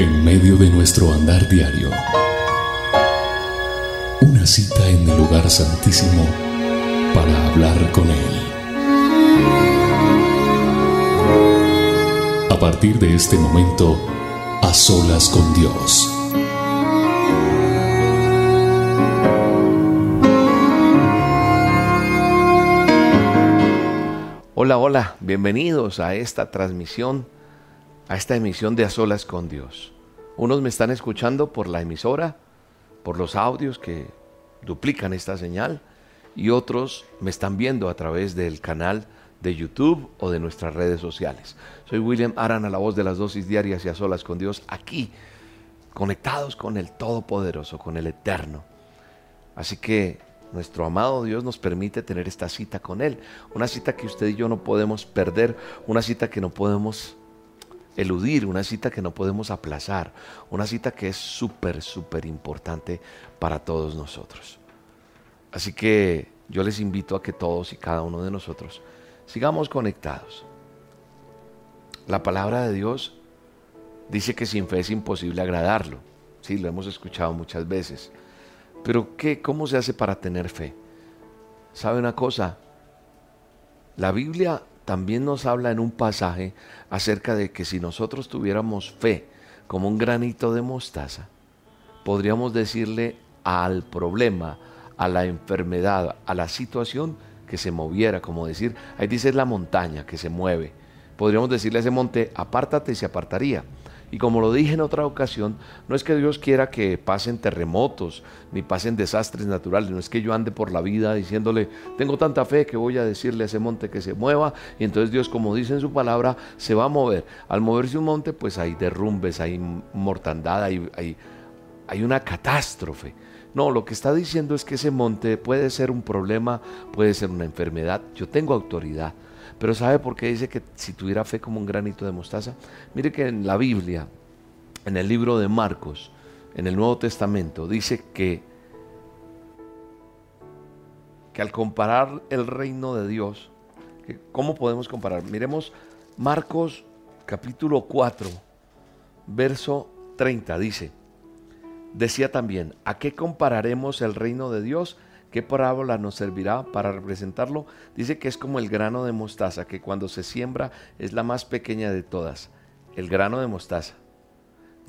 En medio de nuestro andar diario, una cita en el lugar santísimo para hablar con Él. A partir de este momento, a solas con Dios. Hola, hola, bienvenidos a esta transmisión, a esta emisión de A Solas con Dios. Unos me están escuchando por la emisora, por los audios que duplican esta señal, y otros me están viendo a través del canal de YouTube o de nuestras redes sociales. Soy William Arana, la voz de las dosis diarias y a solas con Dios, aquí, conectados con el Todopoderoso, con el Eterno. Así que nuestro amado Dios nos permite tener esta cita con Él. Una cita que usted y yo no podemos perder, una cita que no podemos eludir, una cita que no podemos aplazar, una cita que es súper, súper importante para todos nosotros. Así que yo les invito a que todos y cada uno de nosotros sigamos conectados. La palabra de Dios dice que sin fe es imposible agradarlo. Sí, lo hemos escuchado muchas veces. Pero ¿qué, ¿cómo se hace para tener fe? ¿Sabe una cosa? La Biblia también nos habla en un pasaje acerca de que si nosotros tuviéramos fe como un granito de mostaza, podríamos decirle al problema, a la enfermedad, a la situación que se moviera, como decir, ahí dice la montaña que se mueve. Podríamos decirle a ese monte, apártate y se apartaría. Y como lo dije en otra ocasión, no es que Dios quiera que pasen terremotos ni pasen desastres naturales, no es que yo ande por la vida diciéndole, tengo tanta fe que voy a decirle a ese monte que se mueva y entonces Dios, como dice en su palabra, se va a mover. Al moverse un monte, pues hay derrumbes, hay mortandad, hay, hay, hay una catástrofe. No, lo que está diciendo es que ese monte puede ser un problema, puede ser una enfermedad. Yo tengo autoridad pero ¿sabe por qué dice que si tuviera fe como un granito de mostaza? Mire que en la Biblia, en el libro de Marcos, en el Nuevo Testamento, dice que, que al comparar el reino de Dios, ¿cómo podemos comparar? Miremos Marcos capítulo 4, verso 30, dice, decía también, ¿a qué compararemos el reino de Dios? ¿Qué parábola nos servirá para representarlo? Dice que es como el grano de mostaza, que cuando se siembra es la más pequeña de todas. El grano de mostaza.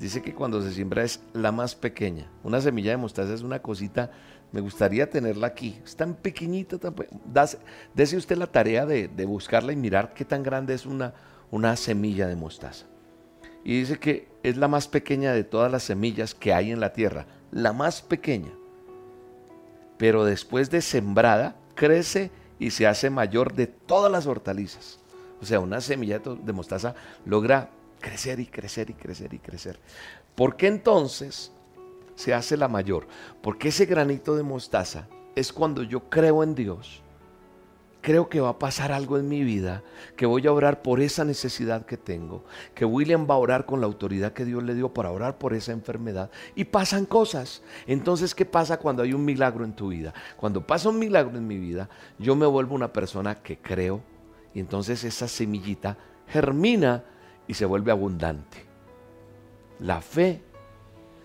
Dice que cuando se siembra es la más pequeña. Una semilla de mostaza es una cosita, me gustaría tenerla aquí. Es tan pequeñita, tan Dese usted la tarea de, buscarla y mirar qué tan grande es una semilla de mostaza. Y dice que es la más pequeña de todas las semillas que hay en la tierra. La más pequeña pero después de sembrada crece y se hace mayor de todas las hortalizas. O sea, una semilla de mostaza logra crecer y crecer y crecer y crecer. ¿Por qué entonces se hace la mayor? Porque ese granito de mostaza es cuando yo creo en Dios creo que va a pasar algo en mi vida, que voy a orar por esa necesidad que tengo, que William va a orar con la autoridad que Dios le dio para orar por esa enfermedad y pasan cosas. Entonces, ¿qué pasa cuando hay un milagro en tu vida? Cuando pasa un milagro en mi vida, yo me vuelvo una persona que creo y entonces esa semillita germina y se vuelve abundante. La fe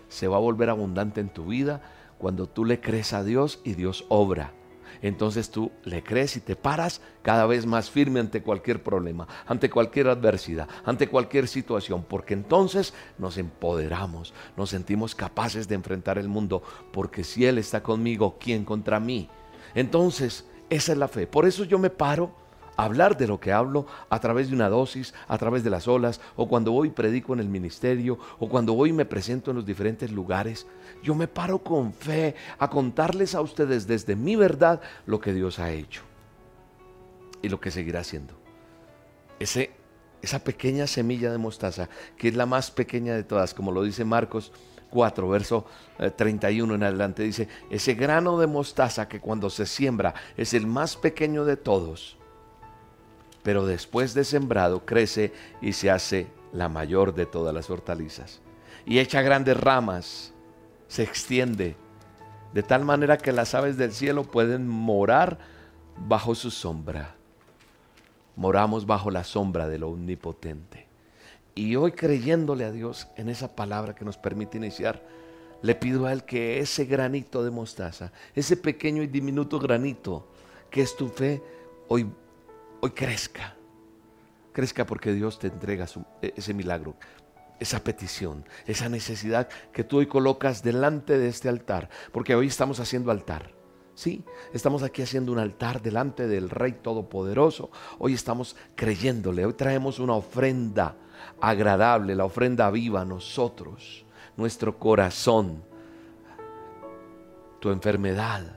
se va a volver abundante en tu vida cuando tú le crees a Dios y Dios obra entonces tú le crees y te paras cada vez más firme ante cualquier problema, ante cualquier adversidad, ante cualquier situación, porque entonces nos empoderamos, nos sentimos capaces de enfrentar el mundo, porque si Él está conmigo, ¿quién contra mí? Entonces, esa es la fe. Por eso yo me paro hablar de lo que hablo a través de una dosis, a través de las olas, o cuando voy predico en el ministerio, o cuando voy me presento en los diferentes lugares. Yo me paro con fe a contarles a ustedes desde mi verdad lo que Dios ha hecho y lo que seguirá haciendo. Ese, esa pequeña semilla de mostaza, que es la más pequeña de todas, como lo dice Marcos 4, verso 31 eh, en adelante, dice, ese grano de mostaza que cuando se siembra es el más pequeño de todos, pero después de sembrado crece y se hace la mayor de todas las hortalizas. Y echa grandes ramas, se extiende, de tal manera que las aves del cielo pueden morar bajo su sombra. Moramos bajo la sombra de lo omnipotente. Y hoy creyéndole a Dios en esa palabra que nos permite iniciar, le pido a Él que ese granito de mostaza, ese pequeño y diminuto granito que es tu fe, hoy, hoy crezca. Crezca porque Dios te entrega e, ese milagro, esa petición, esa necesidad que tú hoy colocas delante de este altar, porque hoy estamos haciendo altar. Sí, estamos aquí haciendo un altar delante del Rey Todopoderoso. Hoy estamos creyéndole, hoy traemos una ofrenda agradable, la ofrenda viva a nosotros, nuestro corazón, tu enfermedad,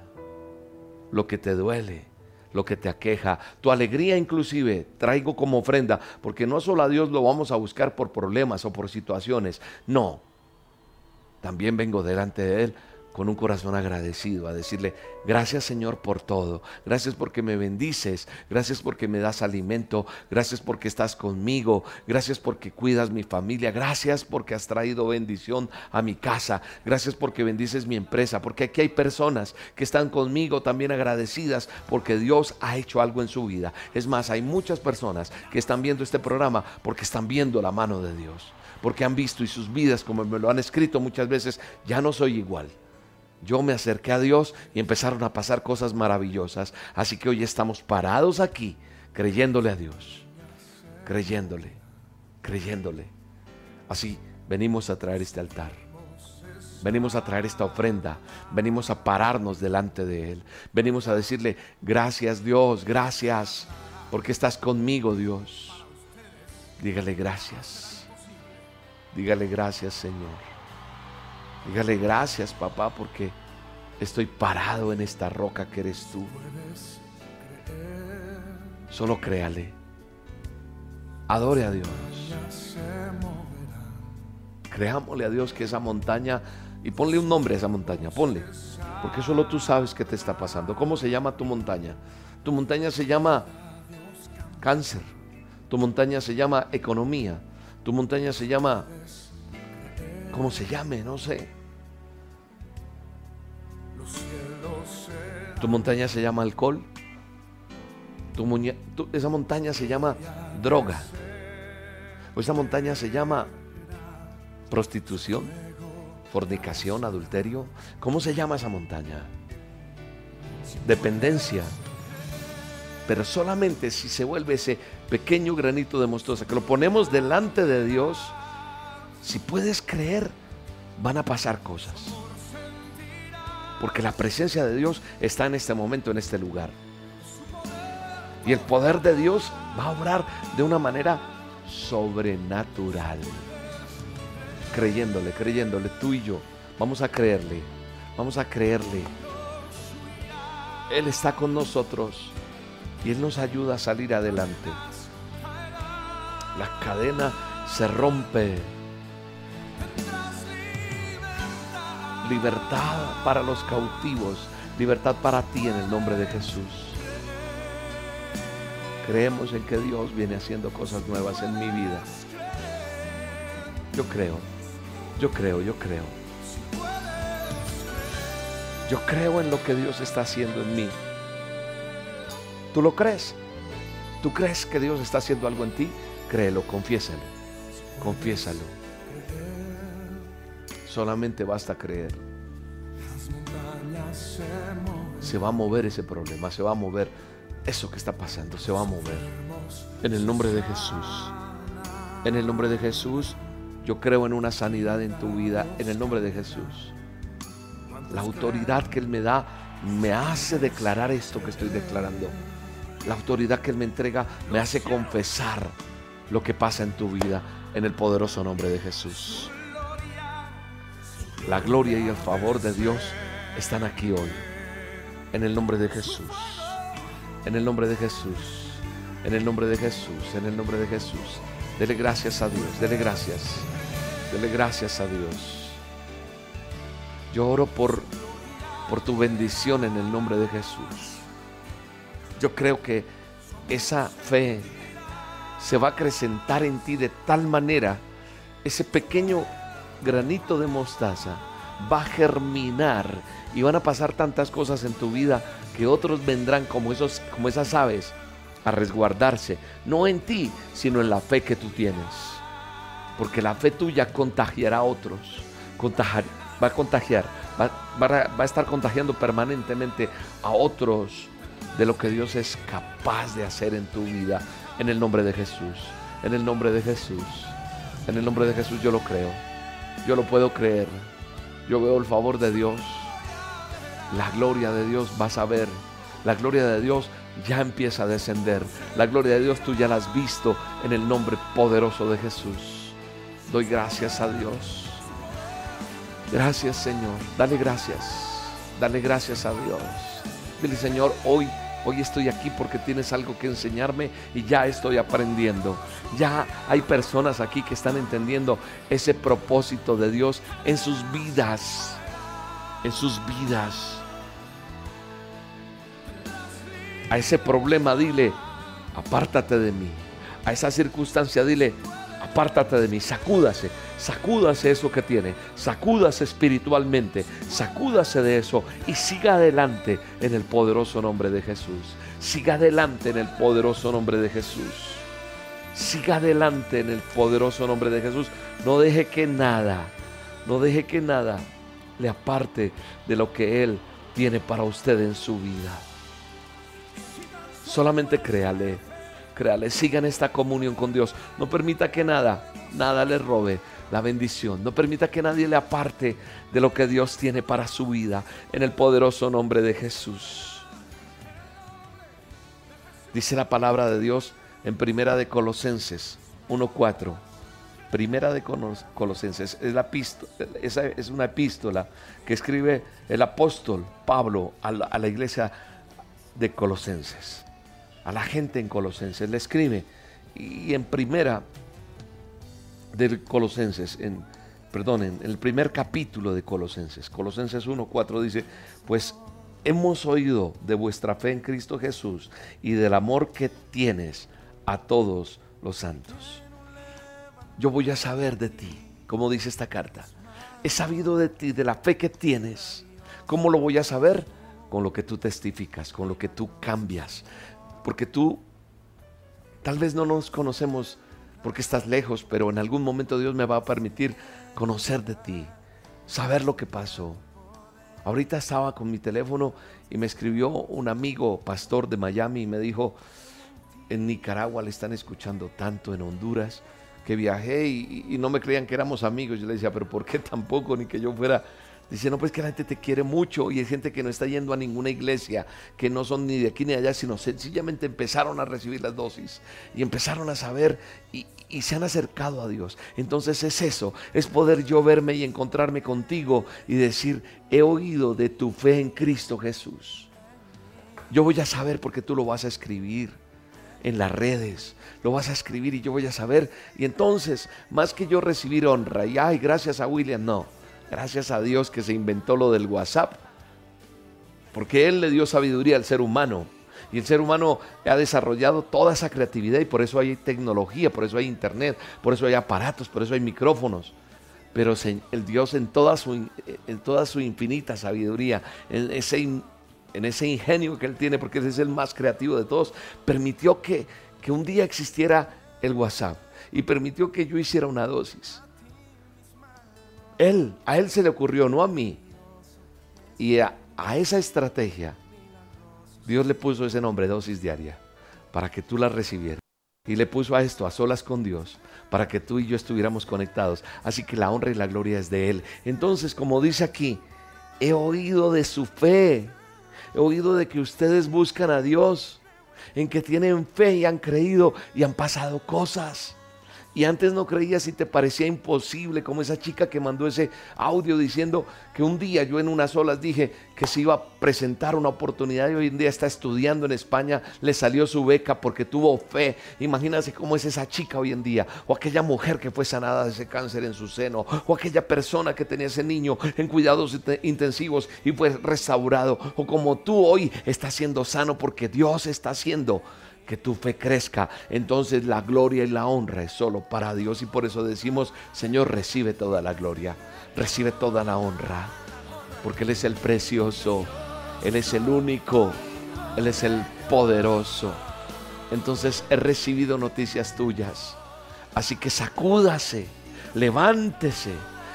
lo que te duele, lo que te aqueja, tu alegría inclusive, traigo como ofrenda, porque no solo a Dios lo vamos a buscar por problemas o por situaciones, no, también vengo delante de Él con un corazón agradecido, a decirle, gracias Señor por todo, gracias porque me bendices, gracias porque me das alimento, gracias porque estás conmigo, gracias porque cuidas mi familia, gracias porque has traído bendición a mi casa, gracias porque bendices mi empresa, porque aquí hay personas que están conmigo también agradecidas porque Dios ha hecho algo en su vida. Es más, hay muchas personas que están viendo este programa porque están viendo la mano de Dios. Porque han visto y sus vidas, como me lo han escrito muchas veces, ya no soy igual yo me acerqué a Dios y empezaron a pasar cosas maravillosas. Así que hoy estamos parados aquí, creyéndole a Dios, creyéndole, creyéndole. Así venimos a traer este altar. Venimos a traer esta ofrenda, venimos a pararnos delante de Él, venimos a decirle, gracias Dios, gracias, porque estás conmigo Dios. Dígale gracias, dígale gracias Señor. Dígale gracias, papá, porque estoy parado en esta roca que eres tú. Solo créale. Adore a Dios. Creámosle a Dios que esa montaña, y ponle un nombre a esa montaña, ponle, porque solo tú sabes qué te está pasando. ¿Cómo se llama tu montaña? Tu montaña se llama cáncer, tu montaña se llama economía, tu montaña se llama como se llame, no sé. Tu montaña se llama alcohol. Tu, esa montaña se llama droga. O esa montaña se llama prostitución, fornicación, adulterio. ¿Cómo se llama esa montaña? Dependencia. Pero solamente si se vuelve ese pequeño granito de mostaza que lo ponemos delante de Dios si puedes creer, van a pasar cosas. Porque la presencia de Dios está en este momento, en este lugar. Y el poder de Dios va a obrar de una manera sobrenatural. Creyéndole, creyéndole, tú y yo. Vamos a creerle, vamos a creerle. Él está con nosotros y Él nos ayuda a salir adelante. La cadena se rompe libertad para los cautivos, libertad para ti en el nombre de Jesús. Creemos en que Dios viene haciendo cosas nuevas en mi vida. Yo creo, yo creo, yo creo. Yo creo en lo que Dios está haciendo en mí. ¿Tú lo crees? ¿Tú crees que Dios está haciendo algo en ti? Créelo, confiésalo. Confiésalo. Solamente basta creer. Se va a mover ese problema, se va a mover eso que está pasando, se va a mover. En el nombre de Jesús. En el nombre de Jesús, yo creo en una sanidad en tu vida, en el nombre de Jesús. La autoridad que Él me da me hace declarar esto que estoy declarando. La autoridad que Él me entrega me hace confesar lo que pasa en tu vida en el poderoso nombre de Jesús. La gloria y el favor de Dios están aquí hoy. En el nombre de Jesús. En el nombre de Jesús. En el nombre de Jesús. En el nombre de Jesús. Dele gracias a Dios. Dele gracias. Dele gracias a Dios. Yo oro por, por tu bendición en el nombre de Jesús. Yo creo que esa fe se va a acrecentar en ti de tal manera, ese pequeño granito de mostaza va a germinar y van a pasar tantas cosas en tu vida que otros vendrán como, esos, como esas aves a resguardarse, no en ti, sino en la fe que tú tienes. porque la fe tuya contagiará a otros, va a contagiar, va, va a estar contagiando permanentemente a otros de lo que Dios es capaz de hacer en tu vida, en el nombre de Jesús, en el nombre de Jesús, en el nombre de Jesús yo lo creo, yo lo puedo creer, yo veo el favor de Dios, la gloria de Dios vas a ver, la gloria de Dios ya empieza a descender. La gloria de Dios tú ya la has visto en el nombre poderoso de Jesús. Doy gracias a Dios. Gracias Señor. Dale gracias. Dale gracias a Dios. Dile Señor, hoy, hoy estoy aquí porque tienes algo que enseñarme y ya estoy aprendiendo. Ya hay personas aquí que están entendiendo ese propósito de Dios en sus vidas. En sus vidas. A ese problema dile, apártate de mí. A esa circunstancia dile, apártate de mí, sacúdase, sacúdase eso que tiene, sacúdase espiritualmente, sacúdase de eso y siga adelante en el poderoso nombre de Jesús. Siga adelante en el poderoso nombre de Jesús. Siga adelante en el poderoso nombre de Jesús. No deje que nada, no deje que nada le aparte de lo que Él tiene para usted en su vida. Solamente créale, créale, siga en esta comunión con Dios. No permita que nada, nada le robe la bendición. No permita que nadie le aparte de lo que Dios tiene para su vida en el poderoso nombre de Jesús. Dice la palabra de Dios en Primera de Colosenses 1:4. Primera de Colosenses es una epístola que escribe el apóstol Pablo a la iglesia de Colosenses a la gente en Colosenses, le escribe. Y en primera de Colosenses, en, perdón, en el primer capítulo de Colosenses, Colosenses 1.4 dice, pues hemos oído de vuestra fe en Cristo Jesús y del amor que tienes a todos los santos. Yo voy a saber de ti, como dice esta carta. He sabido de ti, de la fe que tienes. ¿Cómo lo voy a saber? Con lo que tú testificas, con lo que tú cambias, porque tú tal vez no nos conocemos porque estás lejos, pero en algún momento Dios me va a permitir conocer de ti, saber lo que pasó. Ahorita estaba con mi teléfono y me escribió un amigo pastor de Miami y me dijo, en Nicaragua le están escuchando tanto, en Honduras, que viajé y, no me creían que éramos amigos. Yo le decía, pero ¿por qué tampoco? Ni que yo fuera Dice, no, pues que la gente te quiere mucho y hay gente que no está yendo a ninguna iglesia, que no son ni de aquí ni de allá, sino sencillamente empezaron a recibir las dosis y empezaron a saber y, y se han acercado a Dios. Entonces es eso, es poder yo verme y encontrarme contigo y decir, he oído de tu fe en Cristo Jesús. Yo voy a saber porque tú lo vas a escribir en las redes, lo vas a escribir y yo voy a saber. Y entonces, más que yo recibir honra y, ay, gracias a William, no Gracias a Dios que se inventó lo del WhatsApp, porque Él le dio sabiduría al ser humano. Y el ser humano ha desarrollado toda esa creatividad y por eso hay tecnología, por eso hay internet, por eso hay aparatos, por eso hay micrófonos. Pero el Dios en toda su, infinita sabiduría, en ese, en ese ingenio que Él tiene, porque Él es el más creativo de todos, permitió que un día existiera el WhatsApp y permitió que yo hiciera una dosis. Él, a él se le ocurrió, no a mí. Y a, esa estrategia, Dios le puso ese nombre, dosis diaria, para que tú la recibieras. Y le puso a esto, a solas con Dios, para que tú y yo estuviéramos conectados. Así que la honra y la gloria es de Él. Entonces, como dice aquí, he oído de su fe. He oído de que ustedes buscan a Dios, en que tienen fe y han creído y han pasado cosas y antes no creías y te parecía imposible, como esa chica que mandó ese audio diciendo que un día yo en unas olas dije que se iba a presentar una oportunidad y hoy en día está estudiando en España, le salió su beca porque tuvo fe. Imagínate cómo es esa chica hoy en día, o aquella mujer que fue sanada de ese cáncer en su seno, o aquella persona que tenía ese niño en cuidados intensivos y fue restaurado, o como tú hoy estás siendo sano porque Dios está haciendo que tu fe crezca, entonces la gloria y la honra es solo para Dios. Y por eso decimos, Señor, recibe toda la gloria, recibe toda la honra, porque Él es el precioso, Él es el único, Él es el poderoso. Entonces he recibido noticias tuyas, así que sacúdase, Levántese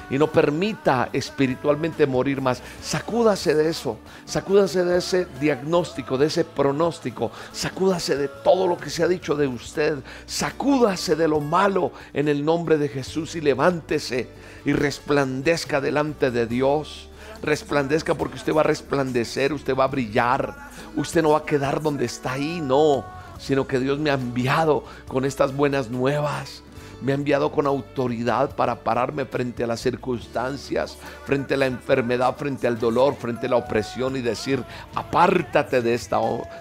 y no permita espiritualmente morir más. Sacúdase de eso, sacúdase de ese diagnóstico, de ese pronóstico, sacúdase de todo lo que se ha dicho de usted, sacúdase de lo malo en el nombre de Jesús y levántese y resplandezca delante de Dios. Resplandezca porque usted va a resplandecer, usted va a brillar, usted no va a quedar donde está ahí, no, sino que Dios me ha enviado con estas buenas nuevas me ha enviado con autoridad para pararme frente a las circunstancias, frente a la enfermedad, frente al dolor, frente a la opresión y decir, apártate de esta,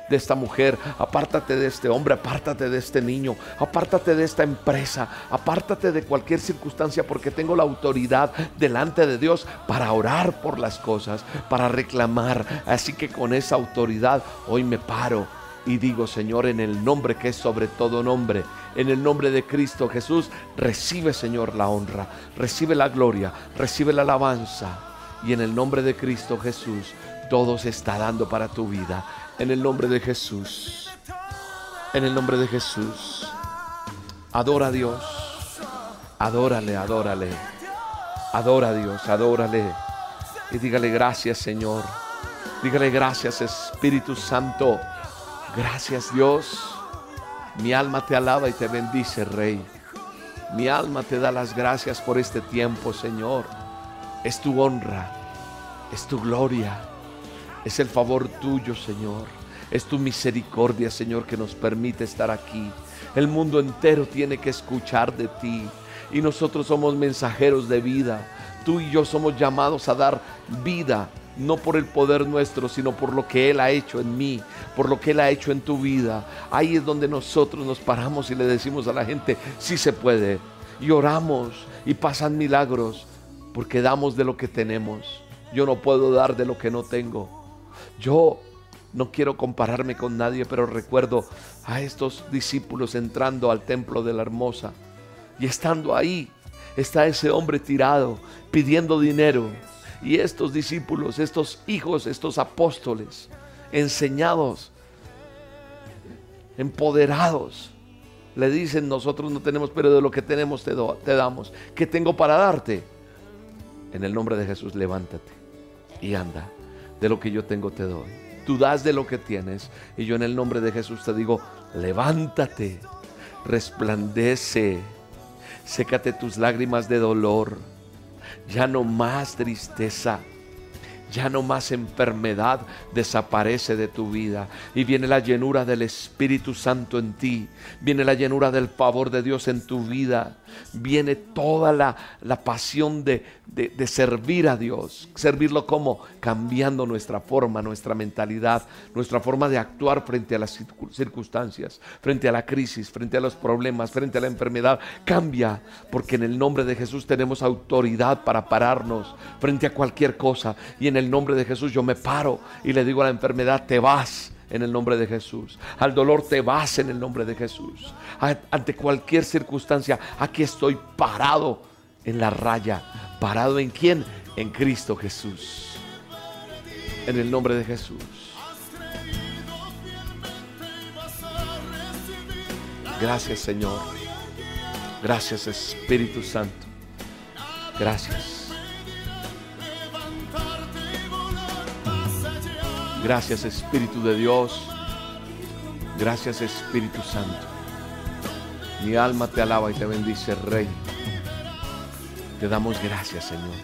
de esta mujer, apártate de este hombre, apártate de este niño, apártate de esta empresa, apártate de cualquier circunstancia porque tengo la autoridad delante de Dios para orar por las cosas, para reclamar. Así que con esa autoridad hoy me paro y digo, Señor, en el nombre que es sobre todo nombre, en el nombre de Cristo Jesús, recibe, Señor, la honra, recibe la gloria, recibe la alabanza. Y en el nombre de Cristo Jesús, todo se está dando para tu vida. En el nombre de Jesús. En el nombre de Jesús. Adora a Dios. Adórale, adórale. Adora a Dios, adórale. Y dígale gracias, Señor. Dígale gracias, Espíritu Santo. Gracias Dios. Mi alma te alaba y te bendice, Rey. Mi alma te da las gracias por este tiempo, Señor. Es tu honra, es tu gloria, es el favor tuyo, Señor. Es tu misericordia, Señor, que nos permite estar aquí. El mundo entero tiene que escuchar de ti. Y nosotros somos mensajeros de vida. Tú y yo somos llamados a dar vida no por el poder nuestro, sino por lo que Él ha hecho en mí, por lo que Él ha hecho en tu vida. Ahí es donde nosotros nos paramos y le decimos a la gente, sí se puede. Y oramos y pasan milagros, porque damos de lo que tenemos. Yo no puedo dar de lo que no tengo. Yo no quiero compararme con nadie, pero recuerdo a estos discípulos entrando al templo de la hermosa y estando ahí, está ese hombre tirado pidiendo dinero y estos discípulos, estos hijos, estos apóstoles, enseñados, empoderados, le dicen, nosotros no tenemos, pero de lo que tenemos te, te damos. ¿Qué tengo para darte? En el nombre de Jesús, levántate y anda. De lo que yo tengo te doy. Tú das de lo que tienes. Y yo en el nombre de Jesús te digo, levántate, resplandece, sécate tus lágrimas de dolor ya no más tristeza, ya no más enfermedad desaparece de tu vida. Y viene la llenura del Espíritu Santo en ti, viene la llenura del favor de Dios en tu vida, viene toda la, pasión de, de, servir a Dios. Servirlo como cambiando nuestra forma, nuestra mentalidad, nuestra forma de actuar frente a las circunstancias, frente a la crisis, frente a los problemas, frente a la enfermedad. Cambia, porque en el nombre de Jesús tenemos autoridad para pararnos frente a cualquier cosa. Y en el nombre de Jesús yo me paro y le digo a la enfermedad, te vas en el nombre de Jesús. Al dolor te vas en el nombre de Jesús. Ante cualquier circunstancia, aquí estoy parado en la raya. ¿Parado en quién? En Cristo Jesús. En el nombre de Jesús. Gracias Señor. Gracias Espíritu Santo. Gracias. Gracias Espíritu de Dios. Gracias Espíritu Santo. Mi alma te alaba y te bendice, Rey. Te damos gracias, Señor,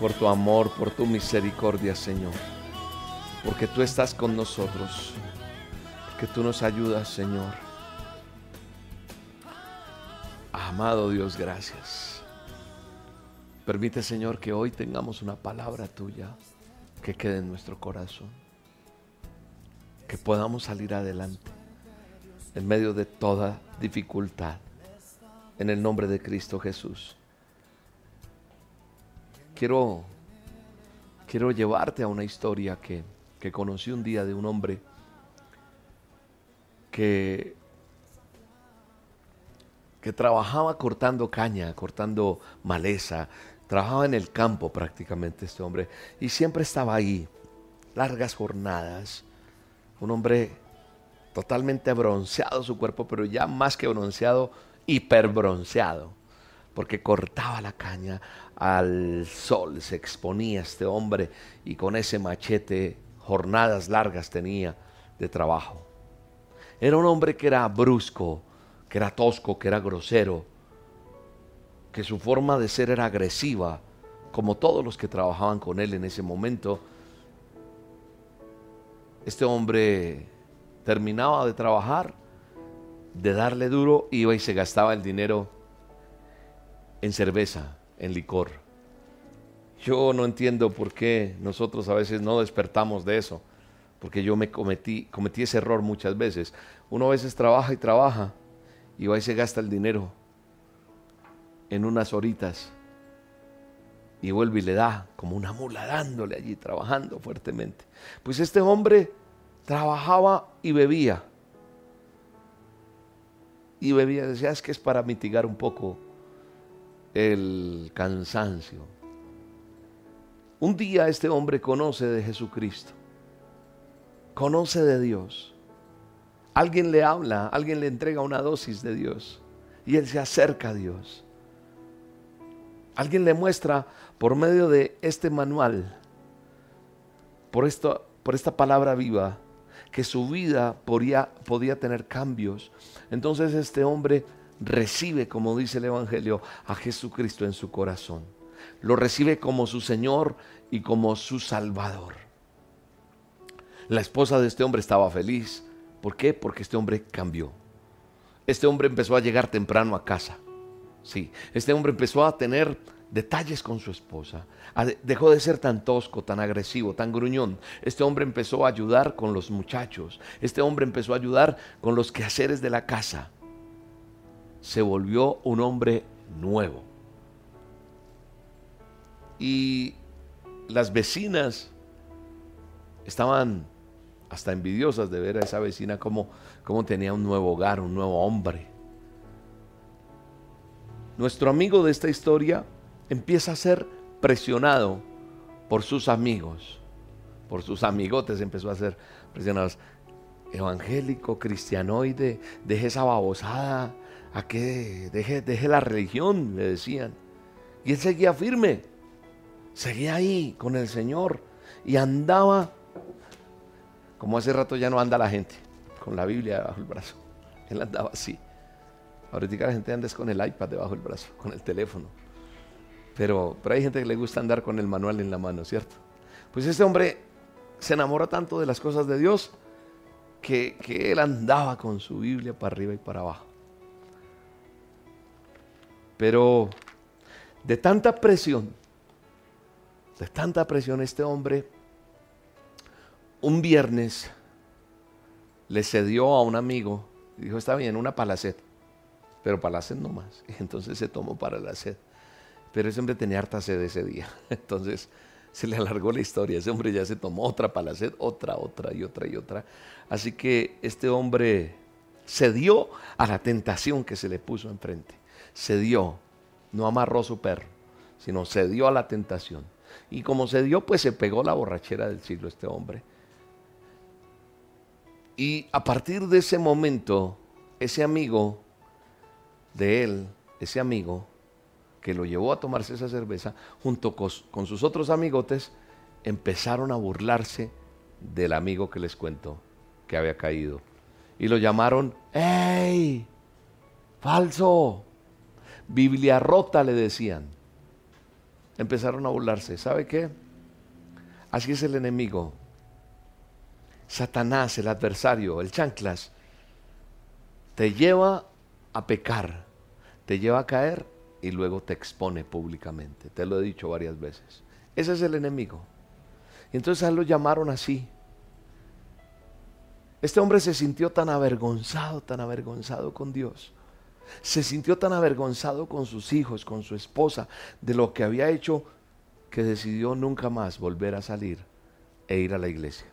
por tu amor, por tu misericordia, Señor. Porque tú estás con nosotros. Porque tú nos ayudas, Señor. Amado Dios, gracias. Permite, Señor, que hoy tengamos una palabra tuya que quede en nuestro corazón. Que podamos salir adelante en medio de toda dificultad. En el nombre de Cristo Jesús. Quiero, quiero llevarte a una historia que, que conocí un día de un hombre que, que trabajaba cortando caña, cortando maleza, Trabajaba en el campo prácticamente este hombre y siempre estaba ahí, largas jornadas. Un hombre totalmente bronceado su cuerpo, pero ya más que bronceado, hiperbronceado. porque cortaba la caña al sol, se exponía este hombre y con ese machete jornadas largas tenía de trabajo. Era un hombre que era brusco, que era tosco, que era grosero, que su forma de ser era agresiva, como todos los que trabajaban con él en ese momento. Este hombre terminaba de trabajar, de darle duro, iba y se gastaba el dinero en cerveza, en licor. Yo no entiendo por qué nosotros a veces no despertamos de eso, porque yo me cometí, cometí ese error muchas veces. Uno a veces trabaja y trabaja y va y se gasta el dinero en unas horitas y vuelve y le da como una mula dándole allí, trabajando fuertemente. Pues este hombre trabajaba y bebía. Y bebía, decía, es que es para mitigar un poco el cansancio. Un día este hombre conoce de Jesucristo, conoce de Dios. Alguien le habla, alguien le entrega una dosis de Dios y él se acerca a Dios. Alguien le muestra por medio de este manual, por, esto, por esta palabra viva, que su vida podía, podía tener cambios. Entonces este hombre recibe, como dice el Evangelio, a Jesucristo en su corazón. Lo recibe como su Señor y como su Salvador. La esposa de este hombre estaba feliz. ¿Por qué? Porque este hombre cambió. Este hombre empezó a llegar temprano a casa. Sí, este hombre empezó a tener detalles con su esposa. Dejó de ser tan tosco, tan agresivo, tan gruñón. Este hombre empezó a ayudar con los muchachos. Este hombre empezó a ayudar con los quehaceres de la casa. Se volvió un hombre nuevo. Y las vecinas estaban hasta envidiosas de ver a esa vecina como, como tenía un nuevo hogar, un nuevo hombre. Nuestro amigo de esta historia empieza a ser presionado por sus amigos, por sus amigotes empezó a ser presionado. Evangélico, cristianoide, deje esa babosada, a que deje, deje la religión, le decían. Y él seguía firme, seguía ahí con el Señor y andaba, como hace rato ya no anda la gente, con la Biblia debajo del brazo. Él andaba así. Ahorita la gente anda con el iPad debajo del brazo, con el teléfono. Pero, pero hay gente que le gusta andar con el manual en la mano, ¿cierto? Pues este hombre se enamora tanto de las cosas de Dios que, que él andaba con su Biblia para arriba y para abajo. Pero de tanta presión, de tanta presión, este hombre un viernes le cedió a un amigo dijo, está bien, una palacet, pero palacet no más. Y entonces se tomó para la sed. Pero ese hombre tenía harta sed ese día. Entonces se le alargó la historia. Ese hombre ya se tomó otra para sed, otra, otra y otra y otra. Así que este hombre cedió a la tentación que se le puso enfrente. Cedió, no amarró su perro, sino cedió a la tentación. Y como cedió, pues se pegó la borrachera del siglo este hombre. Y a partir de ese momento, ese amigo de él, ese amigo, que lo llevó a tomarse esa cerveza, junto con, sus otros amigotes, empezaron a burlarse del amigo que les cuento que había caído. Y lo llamaron, ¡Ey! ¡Falso! Biblia rota, le decían. Empezaron a burlarse. ¿Sabe qué? Así es el enemigo. Satanás, el adversario, el chanclas, te lleva a pecar, te lleva a caer y luego te expone públicamente. Te lo he dicho varias veces. Ese es el enemigo. Y entonces a él lo llamaron así. Este hombre se sintió tan avergonzado, tan avergonzado con Dios. Se sintió tan avergonzado con sus hijos, con su esposa, de lo que había hecho, que decidió nunca más volver a salir e ir a la iglesia.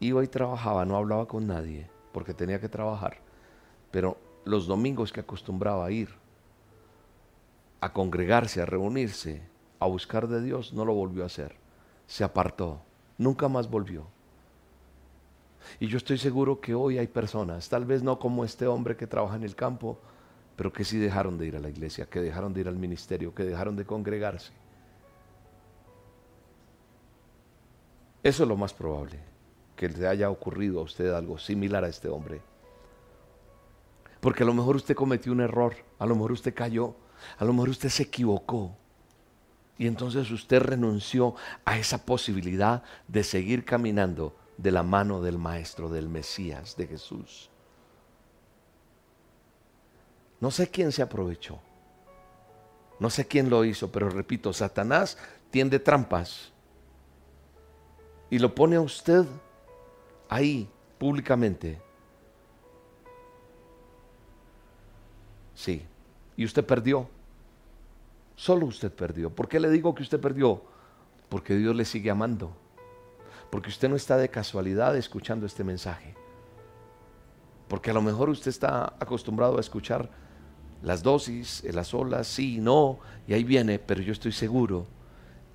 Iba y trabajaba, no hablaba con nadie, porque tenía que trabajar. Pero los domingos que acostumbraba ir, a congregarse, a reunirse, a buscar de Dios, no lo volvió a hacer. Se apartó, nunca más volvió. Y yo estoy seguro que hoy hay personas, tal vez no como este hombre que trabaja en el campo, pero que sí dejaron de ir a la iglesia, que dejaron de ir al ministerio, que dejaron de congregarse. Eso es lo más probable, que le haya ocurrido a usted algo similar a este hombre. Porque a lo mejor usted cometió un error, a lo mejor usted cayó, a lo mejor usted se equivocó. Y entonces usted renunció a esa posibilidad de seguir caminando de la mano del Maestro, del Mesías, de Jesús. No sé quién se aprovechó. No sé quién lo hizo, pero repito, Satanás tiende trampas y lo pone a usted ahí públicamente. Sí, y usted perdió. Solo usted perdió. ¿Por qué le digo que usted perdió? Porque Dios le sigue amando. Porque usted no está de casualidad escuchando este mensaje. Porque a lo mejor usted está acostumbrado a escuchar las dosis, las olas, sí, no, y ahí viene, pero yo estoy seguro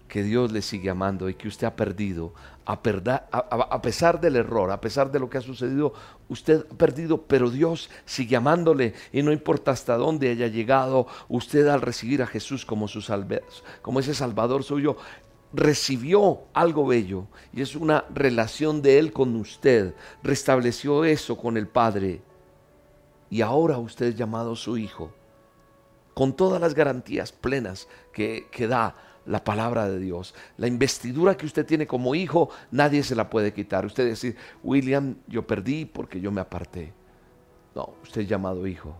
que Dios le sigue amando y que usted ha perdido, a, a, pesar del error, a pesar de lo que ha sucedido, usted ha perdido, pero Dios sigue amándole y no importa hasta dónde haya llegado, usted al recibir a Jesús como, su como ese Salvador suyo, recibió algo bello y es una relación de Él con usted, restableció eso con el Padre. Y ahora usted es llamado su hijo, con todas las garantías plenas que, da la palabra de Dios. La investidura que usted tiene como hijo, nadie se la puede quitar. Usted decir, William, yo perdí porque yo me aparté. No, usted es llamado hijo.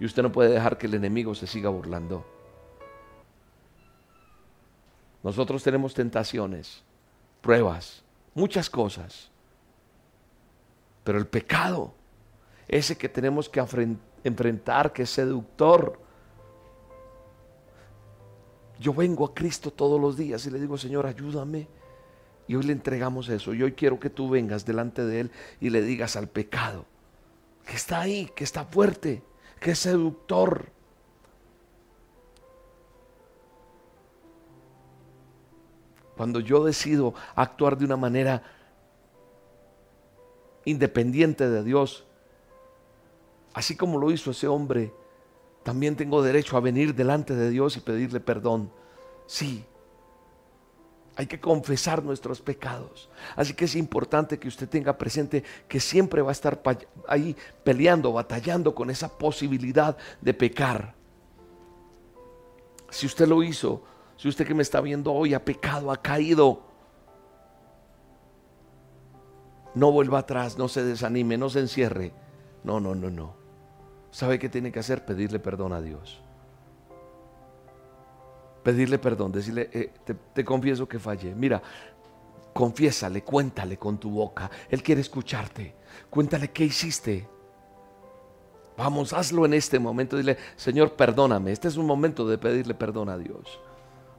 Y usted no puede dejar que el enemigo se siga burlando. Nosotros tenemos tentaciones, pruebas, muchas cosas. Pero el pecado ese que tenemos que enfrentar, que es seductor. Yo vengo a Cristo todos los días y le digo, Señor, ayúdame. Y hoy le entregamos eso. Y hoy quiero que tú vengas delante de Él y le digas al pecado, que está ahí, que está fuerte, que es seductor. Cuando yo decido actuar de una manera independiente de Dios, así como lo hizo ese hombre, también tengo derecho a venir delante de Dios y pedirle perdón. Sí, hay que confesar nuestros pecados. Así que es importante que usted tenga presente que siempre va a estar ahí peleando, batallando con esa posibilidad de pecar. Si usted lo hizo, si usted que me está viendo hoy ha pecado, ha caído, no vuelva atrás, no se desanime, no se encierre. No, no, no, no. ¿Sabe qué tiene que hacer? Pedirle perdón a Dios. Pedirle perdón, decirle, eh, te, confieso que fallé. Mira, confiésale, cuéntale con tu boca. Él quiere escucharte. Cuéntale qué hiciste. Vamos, hazlo en este momento. Dile, Señor, perdóname. Este es un momento de pedirle perdón a Dios.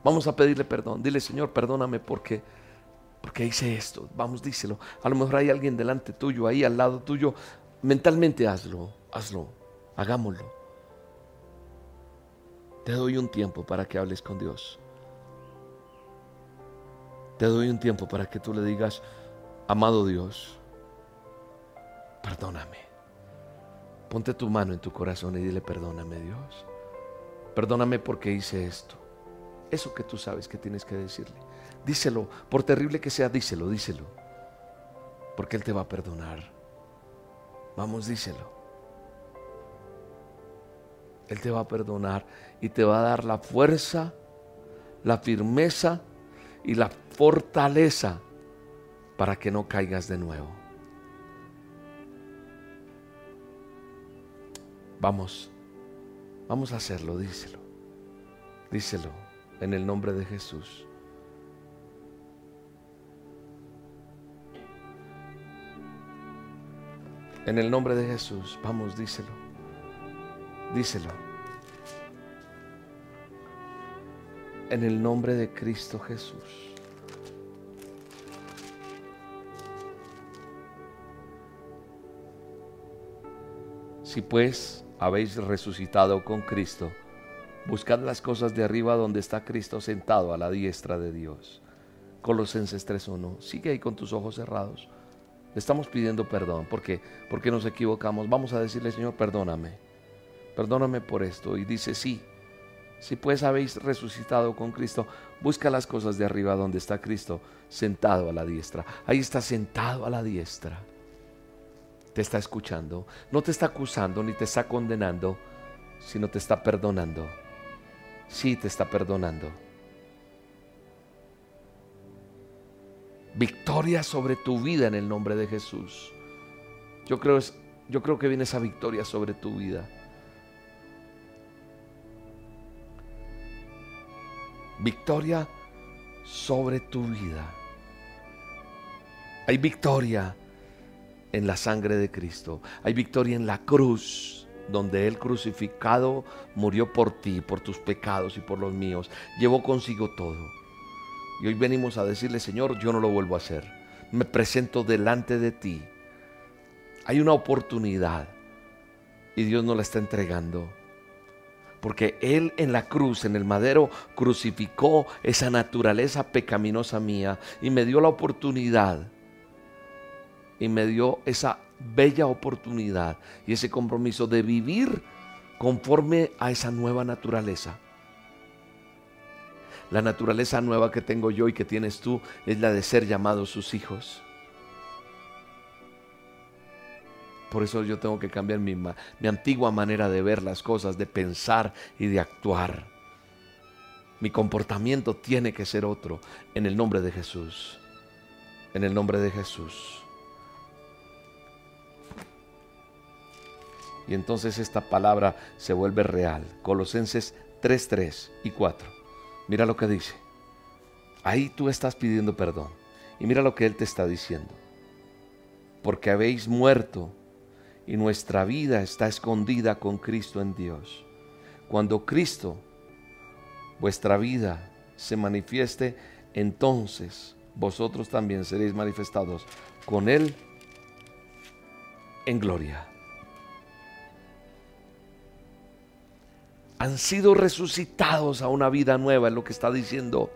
Vamos a pedirle perdón. Dile, Señor, perdóname porque, porque hice esto. Vamos, díselo. A lo mejor hay alguien delante tuyo, ahí al lado tuyo. Mentalmente hazlo, hazlo. Hagámoslo. Te doy un tiempo para que hables con Dios. Te doy un tiempo para que tú le digas, amado Dios, perdóname. Ponte tu mano en tu corazón y dile, perdóname Dios. Perdóname porque hice esto. Eso que tú sabes que tienes que decirle. Díselo, por terrible que sea, díselo, díselo. Porque Él te va a perdonar. Vamos, díselo. Él te va a perdonar y te va a dar la fuerza, la firmeza y la fortaleza para que no caigas de nuevo. Vamos, vamos a hacerlo, díselo. Díselo en el nombre de Jesús. En el nombre de Jesús, vamos, díselo. Díselo. En el nombre de Cristo Jesús. Si pues habéis resucitado con Cristo, buscad las cosas de arriba donde está Cristo sentado a la diestra de Dios. Colosenses 3.1. Sigue ahí con tus ojos cerrados. Estamos pidiendo perdón porque porque nos equivocamos. Vamos a decirle, Señor, perdóname. Perdóname por esto. Y dice, sí, si pues habéis resucitado con Cristo, busca las cosas de arriba donde está Cristo sentado a la diestra. Ahí está sentado a la diestra. Te está escuchando. No te está acusando ni te está condenando, sino te está perdonando. Sí, te está perdonando. Victoria sobre tu vida en el nombre de Jesús. Yo creo, yo creo que viene esa victoria sobre tu vida. Victoria sobre tu vida. Hay victoria en la sangre de Cristo. Hay victoria en la cruz, donde Él crucificado murió por ti, por tus pecados y por los míos. Llevó consigo todo. Y hoy venimos a decirle, Señor, yo no lo vuelvo a hacer. Me presento delante de ti. Hay una oportunidad y Dios nos la está entregando porque Él en la cruz, en el madero, crucificó esa naturaleza pecaminosa mía y me dio la oportunidad y me dio esa bella oportunidad y ese compromiso de vivir conforme a esa nueva naturaleza. La naturaleza nueva que tengo yo y que tienes tú es la de ser llamados sus hijos. Por eso yo tengo que cambiar mi, mi antigua manera de ver las cosas, de pensar y de actuar. Mi comportamiento tiene que ser otro en el nombre de Jesús. En el nombre de Jesús. Y entonces esta palabra se vuelve real. Colosenses 3, 3 y 4. Mira lo que dice. Ahí tú estás pidiendo perdón. Y mira lo que Él te está diciendo. Porque habéis muerto y nuestra vida está escondida con Cristo en Dios. Cuando Cristo, vuestra vida, se manifieste, entonces vosotros también seréis manifestados con Él en gloria. Han sido resucitados a una vida nueva, es lo que está diciendo.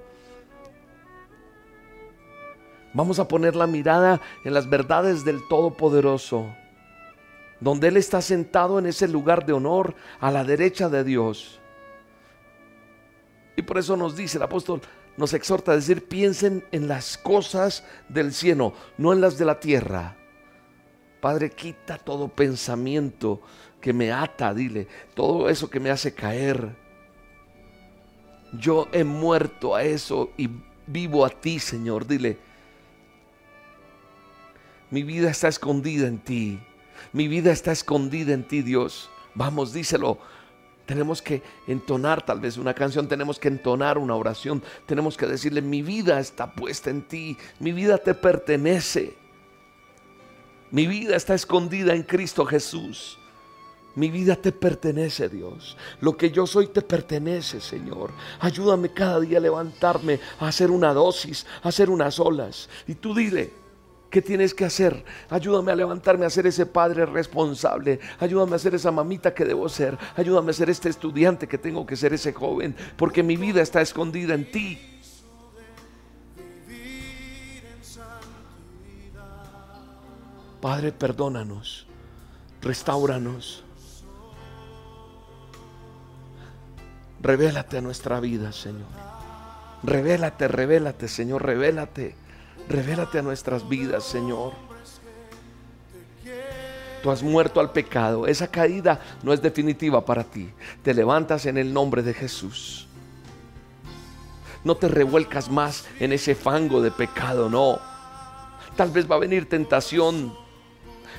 Vamos a poner la mirada en las verdades del Todopoderoso donde Él está sentado en ese lugar de honor a la derecha de Dios. Y por eso nos dice el apóstol, nos exhorta a decir, piensen en las cosas del cielo, no en las de la tierra. Padre, quita todo pensamiento que me ata, dile, todo eso que me hace caer. Yo he muerto a eso y vivo a ti, Señor, dile. Mi vida está escondida en ti. Mi vida está escondida en ti, Dios. Vamos, díselo. Tenemos que entonar tal vez una canción, tenemos que entonar una oración, tenemos que decirle, mi vida está puesta en ti, mi vida te pertenece. Mi vida está escondida en Cristo Jesús. Mi vida te pertenece, Dios. Lo que yo soy te pertenece, Señor. Ayúdame cada día a levantarme, a hacer una dosis, a hacer unas olas. Y tú dile, ¿Qué tienes que hacer? Ayúdame a levantarme a ser ese padre responsable. Ayúdame a ser esa mamita que debo ser. Ayúdame a ser este estudiante que tengo que ser ese joven. Porque mi vida está escondida en ti. Padre, perdónanos. Restauranos. Revélate a nuestra vida, Señor. Revélate, revélate, Señor, revélate. Revélate a nuestras vidas, Señor. Tú has muerto al pecado. Esa caída no es definitiva para ti. Te levantas en el nombre de Jesús. No te revuelcas más en ese fango de pecado, no. Tal vez va a venir tentación,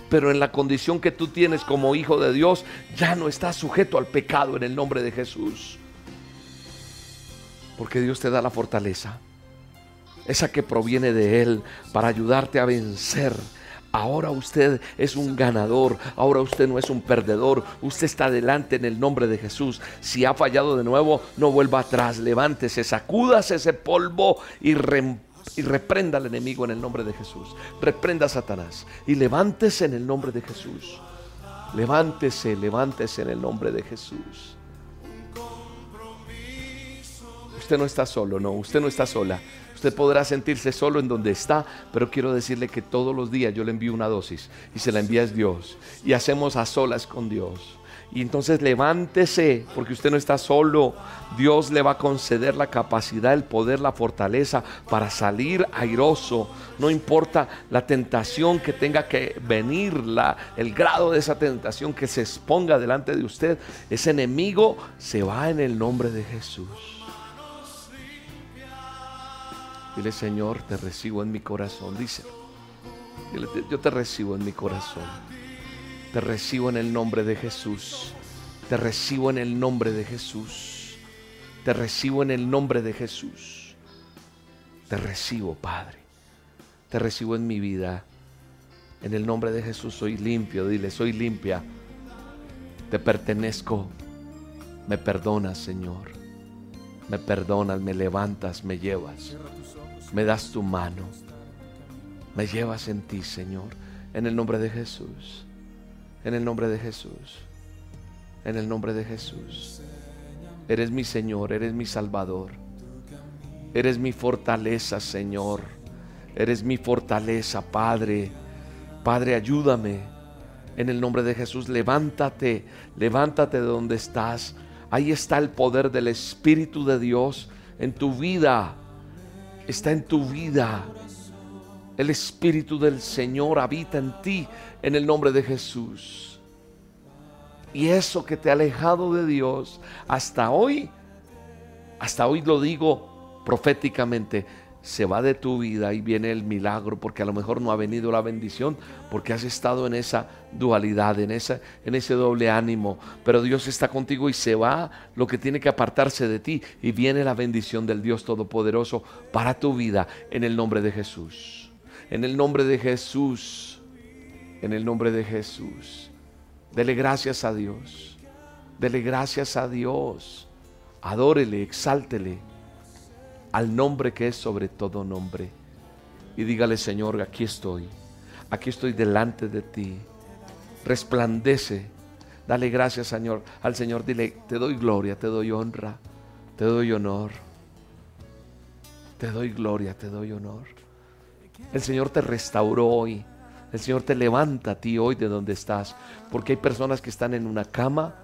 pero en la condición que tú tienes como hijo de Dios, ya no estás sujeto al pecado en el nombre de Jesús. Porque Dios te da la fortaleza esa que proviene de Él, para ayudarte a vencer. Ahora usted es un ganador, ahora usted no es un perdedor, usted está adelante en el nombre de Jesús. Si ha fallado de nuevo, no vuelva atrás, levántese, sacúdase ese polvo y, y reprenda al enemigo en el nombre de Jesús. Reprenda a Satanás y levántese en el nombre de Jesús. Levántese, levántese en el nombre de Jesús. Usted no está solo, no, usted no está sola. Usted podrá sentirse solo en donde está, pero quiero decirle que todos los días yo le envío una dosis y se la envía es Dios. Y hacemos a solas con Dios. Y entonces levántese, porque usted no está solo. Dios le va a conceder la capacidad, el poder, la fortaleza para salir airoso. No importa la tentación que tenga que venir, la, el grado de esa tentación que se exponga delante de usted. Ese enemigo se va en el nombre de Jesús. Dile, Señor, te recibo en mi corazón. Dice, yo te recibo en mi corazón. Te recibo en el nombre de Jesús. Te recibo en el nombre de Jesús. Te recibo en el nombre de Jesús. Te recibo, Padre. Te recibo en mi vida. En el nombre de Jesús soy limpio. Dile, soy limpia. Te pertenezco. Me perdonas, Señor. Me perdonas, me levantas, me llevas. Me das tu mano. Me llevas en ti, Señor. En el nombre de Jesús. En el nombre de Jesús. En el nombre de Jesús. Eres mi Señor, eres mi Salvador. Eres mi fortaleza, Señor. Eres mi fortaleza, Padre. Padre, ayúdame. En el nombre de Jesús, levántate, levántate de donde estás. Ahí está el poder del Espíritu de Dios en tu vida. Está en tu vida. El Espíritu del Señor habita en ti en el nombre de Jesús. Y eso que te ha alejado de Dios hasta hoy, hasta hoy lo digo proféticamente, se va de tu vida y viene el milagro, porque a lo mejor no ha venido la bendición, porque has estado en esa dualidad, en, esa, en ese doble ánimo. Pero Dios está contigo y se va lo que tiene que apartarse de ti y viene la bendición del Dios Todopoderoso para tu vida en el nombre de Jesús. En el nombre de Jesús. En el nombre de Jesús. Dele gracias a Dios. Dele gracias a Dios. Adórele, exáltele al nombre que es sobre todo nombre. Y dígale, Señor, aquí estoy. Aquí estoy delante de ti. Resplandece. Dale gracias, Señor. Al Señor dile, te doy gloria, te doy honra, te doy honor. Te doy gloria, te doy honor. El Señor te restauró hoy. El Señor te levanta a ti hoy de donde estás. Porque hay personas que están en una cama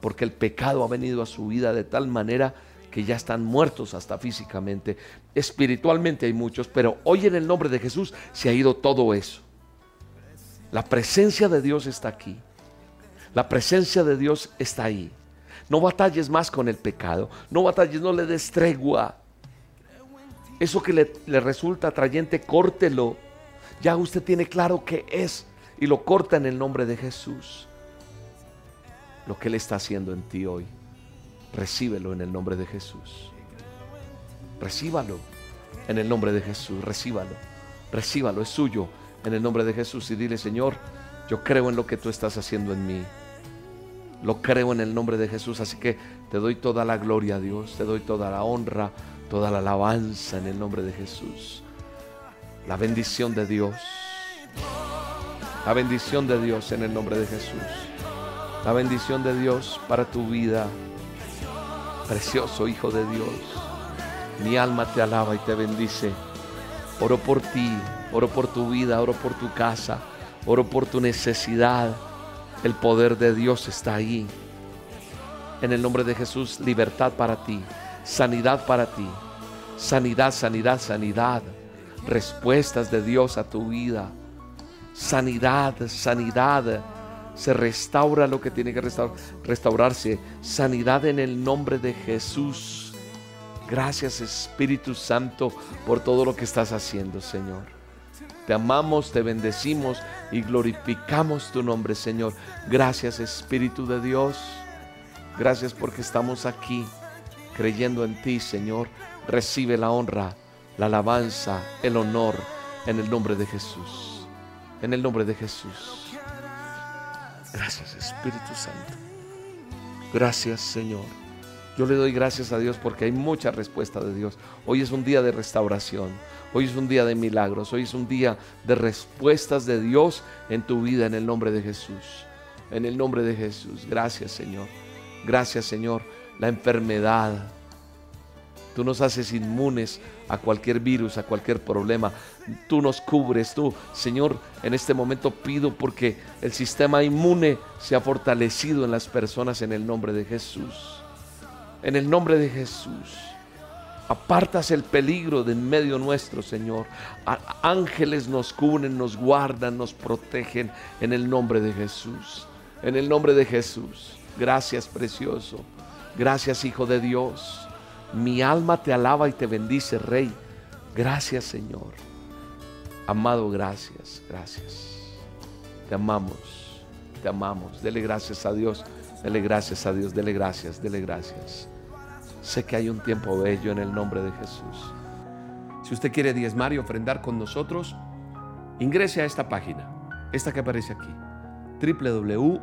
porque el pecado ha venido a su vida de tal manera que ya están muertos hasta físicamente. Espiritualmente hay muchos, pero hoy en el nombre de Jesús se ha ido todo eso. La presencia de Dios está aquí. La presencia de Dios está ahí. No batalles más con el pecado. No batalles, no le des tregua. Eso que le, le resulta atrayente, córtelo. Ya usted tiene claro qué es y lo corta en el nombre de Jesús. Lo que Él está haciendo en ti hoy. Recíbelo en el nombre de Jesús. Recíbalo en el nombre de Jesús. Recíbalo. Recíbalo. Es suyo en el nombre de Jesús. Y dile, Señor, yo creo en lo que tú estás haciendo en mí. Lo creo en el nombre de Jesús. Así que te doy toda la gloria a Dios. Te doy toda la honra, toda la alabanza en el nombre de Jesús. La bendición de Dios. La bendición de Dios en el nombre de Jesús. La bendición de Dios para tu vida precioso Hijo de Dios. Mi alma te alaba y te bendice. Oro por ti, oro por tu vida, oro por tu casa, oro por tu necesidad. El poder de Dios está ahí. En el nombre de Jesús, libertad para ti, sanidad para ti. Sanidad, sanidad, sanidad. Respuestas de Dios a tu vida. Sanidad, sanidad se restaura lo que tiene que restaurarse. Sanidad en el nombre de Jesús. Gracias Espíritu Santo por todo lo que estás haciendo, Señor. Te amamos, te bendecimos y glorificamos tu nombre, Señor. Gracias Espíritu de Dios. Gracias porque estamos aquí creyendo en ti, Señor. Recibe la honra, la alabanza, el honor en el nombre de Jesús. En el nombre de Jesús. Gracias Espíritu Santo. Gracias Señor. Yo le doy gracias a Dios porque hay mucha respuesta de Dios. Hoy es un día de restauración. Hoy es un día de milagros. Hoy es un día de respuestas de Dios en tu vida en el nombre de Jesús. En el nombre de Jesús. Gracias Señor. Gracias Señor. La enfermedad, Tú nos haces inmunes a cualquier virus, a cualquier problema. Tú nos cubres, tú, Señor, en este momento pido porque el sistema inmune se ha fortalecido en las personas en el nombre de Jesús. En el nombre de Jesús. Apartas el peligro de en medio nuestro, Señor. Ángeles nos cubren, nos guardan, nos protegen en el nombre de Jesús. En el nombre de Jesús. Gracias, precioso. Gracias, Hijo de Dios. Mi alma te alaba y te bendice, Rey. Gracias, Señor. Amado, gracias, gracias. Te amamos, te amamos. Dele gracias a Dios, dele gracias a Dios, dele gracias, dele gracias. Sé que hay un tiempo bello en el nombre de Jesús. Si usted quiere diezmar y ofrendar con nosotros, ingrese a esta página, esta que aparece aquí, www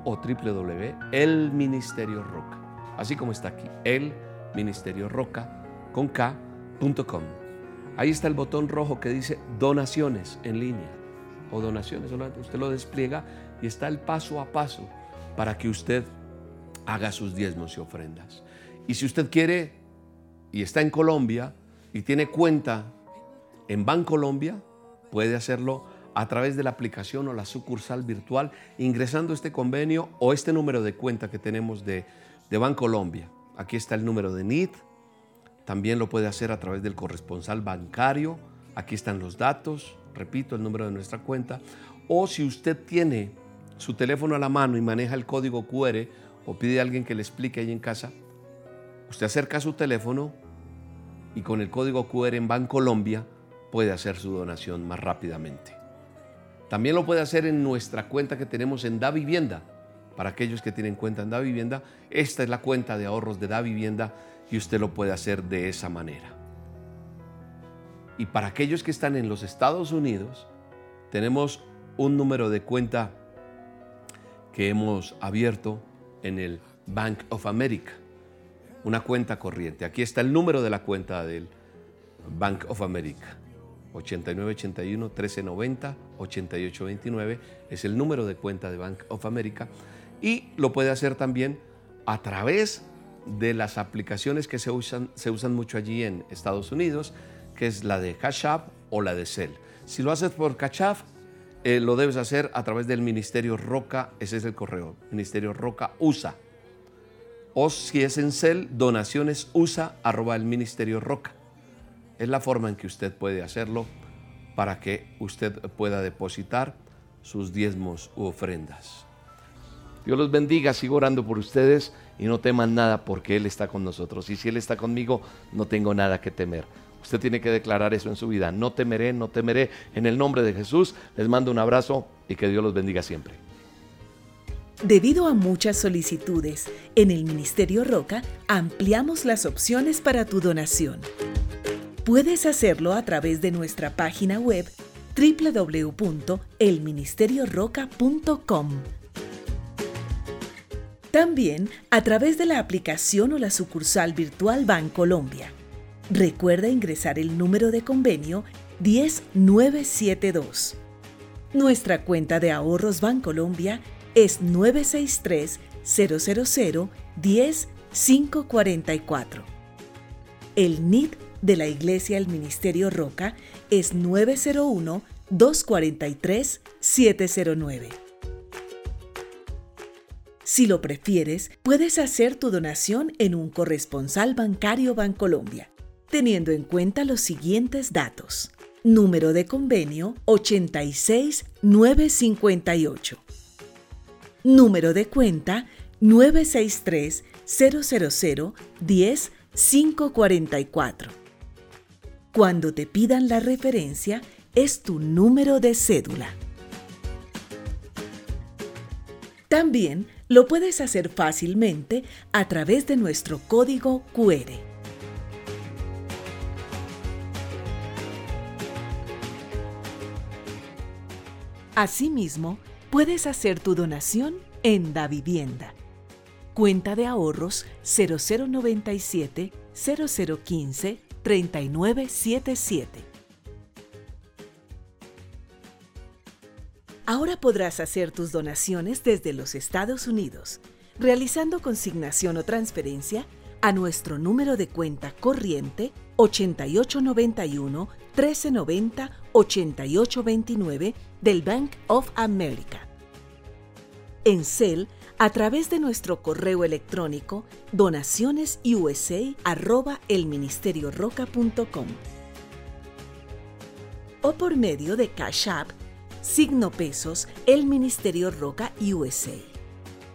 Ministerio Roca. Así como está aquí, el Ministerio Roca con. Ahí está el botón rojo que dice donaciones en línea o donaciones solamente. Usted lo despliega y está el paso a paso para que usted haga sus diezmos y ofrendas. Y si usted quiere y está en Colombia y tiene cuenta en Bancolombia, puede hacerlo a través de la aplicación o la sucursal virtual ingresando este convenio o este número de cuenta que tenemos de, de Bancolombia. Aquí está el número de NIT. También lo puede hacer a través del corresponsal bancario. Aquí están los datos. Repito, el número de nuestra cuenta. O si usted tiene su teléfono a la mano y maneja el código QR o pide a alguien que le explique ahí en casa, usted acerca su teléfono y con el código QR en Bancolombia puede hacer su donación más rápidamente. También lo puede hacer en nuestra cuenta que tenemos en Da Vivienda para aquellos que tienen cuenta en Da Vivienda, esta es la cuenta de ahorros de Da Vivienda y usted lo puede hacer de esa manera. Y para aquellos que están en los Estados Unidos, tenemos un número de cuenta que hemos abierto en el Bank of America, una cuenta corriente. Aquí está el número de la cuenta del Bank of America. 8981 1390 8829 es el número de cuenta de Bank of America y lo puede hacer también a través de las aplicaciones que se usan, se usan mucho allí en Estados Unidos, que es la de Cash App o la de Cell. Si lo haces por Cash App, eh, lo debes hacer a través del Ministerio Roca, ese es el correo, Ministerio Roca USA. O si es en Cell, donaciones USA arroba el Ministerio Roca. Es la forma en que usted puede hacerlo para que usted pueda depositar sus diezmos u ofrendas. Dios los bendiga, sigo orando por ustedes y no teman nada porque Él está con nosotros. Y si Él está conmigo, no tengo nada que temer. Usted tiene que declarar eso en su vida. No temeré, no temeré. En el nombre de Jesús les mando un abrazo y que Dios los bendiga siempre. Debido a muchas solicitudes, en el Ministerio Roca ampliamos las opciones para tu donación. Puedes hacerlo a través de nuestra página web www.elministerioroca.com también a través de la aplicación o la sucursal virtual Bancolombia. Recuerda ingresar el número de convenio 10972. Nuestra cuenta de ahorros Bancolombia es 963 000 10 544. El NID de la Iglesia del Ministerio Roca es 901 243 709. Si lo prefieres, puedes hacer tu donación en un corresponsal bancario Bancolombia, teniendo en cuenta los siguientes datos. Número de convenio 86958. Número de cuenta 963 000 10 544. Cuando te pidan la referencia, es tu número de cédula. También lo puedes hacer fácilmente a través de nuestro código QR. Asimismo, puedes hacer tu donación en Da Vivienda. Cuenta de ahorros 0097 0015 3977 Ahora podrás hacer tus donaciones desde los Estados Unidos, realizando consignación o transferencia a nuestro número de cuenta corriente 8891 1390 8829 del Bank of America. En CEL, a través de nuestro correo electrónico donacionesusa@elministerioroca.com o por medio de Cash App, signo pesos, el Ministerio Roca USA.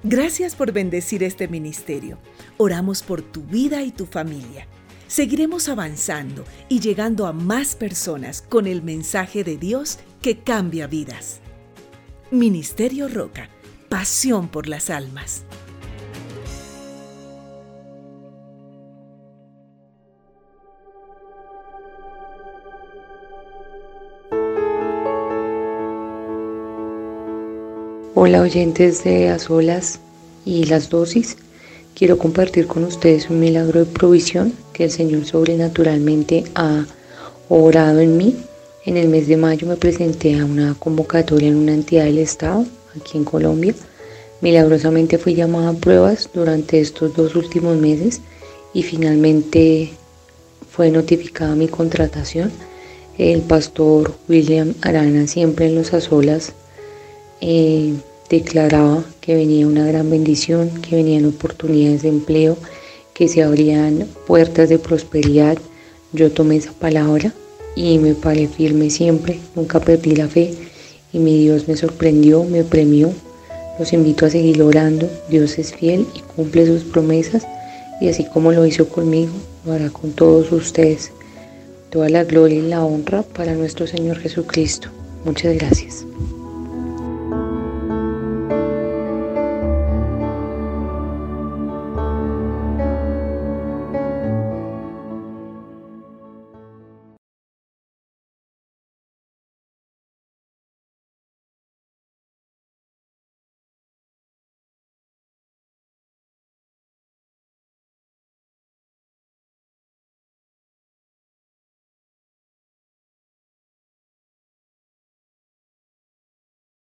Gracias por bendecir este ministerio. Oramos por tu vida y tu familia. Seguiremos avanzando y llegando a más personas con el mensaje de Dios que cambia vidas. Ministerio Roca, pasión por las almas. Hola oyentes de A Solas y las dosis. Quiero compartir con ustedes un milagro de provisión que el Señor sobrenaturalmente ha obrado en mí. En el mes de mayo me presenté a una convocatoria en una entidad del Estado, aquí en Colombia. Milagrosamente fui llamada a pruebas durante estos dos últimos meses y finalmente fue notificada mi contratación. El pastor William Arana, siempre en los azolas, eh, declaraba que venía una gran bendición, que venían oportunidades de empleo, que se abrían puertas de prosperidad. Yo tomé esa palabra y me paré firme siempre, nunca perdí la fe y mi Dios me sorprendió, me premió. Los invito a seguir orando, Dios es fiel y cumple sus promesas y así como lo hizo conmigo, lo hará con todos ustedes. Toda la gloria y la honra para nuestro Señor Jesucristo. Muchas gracias.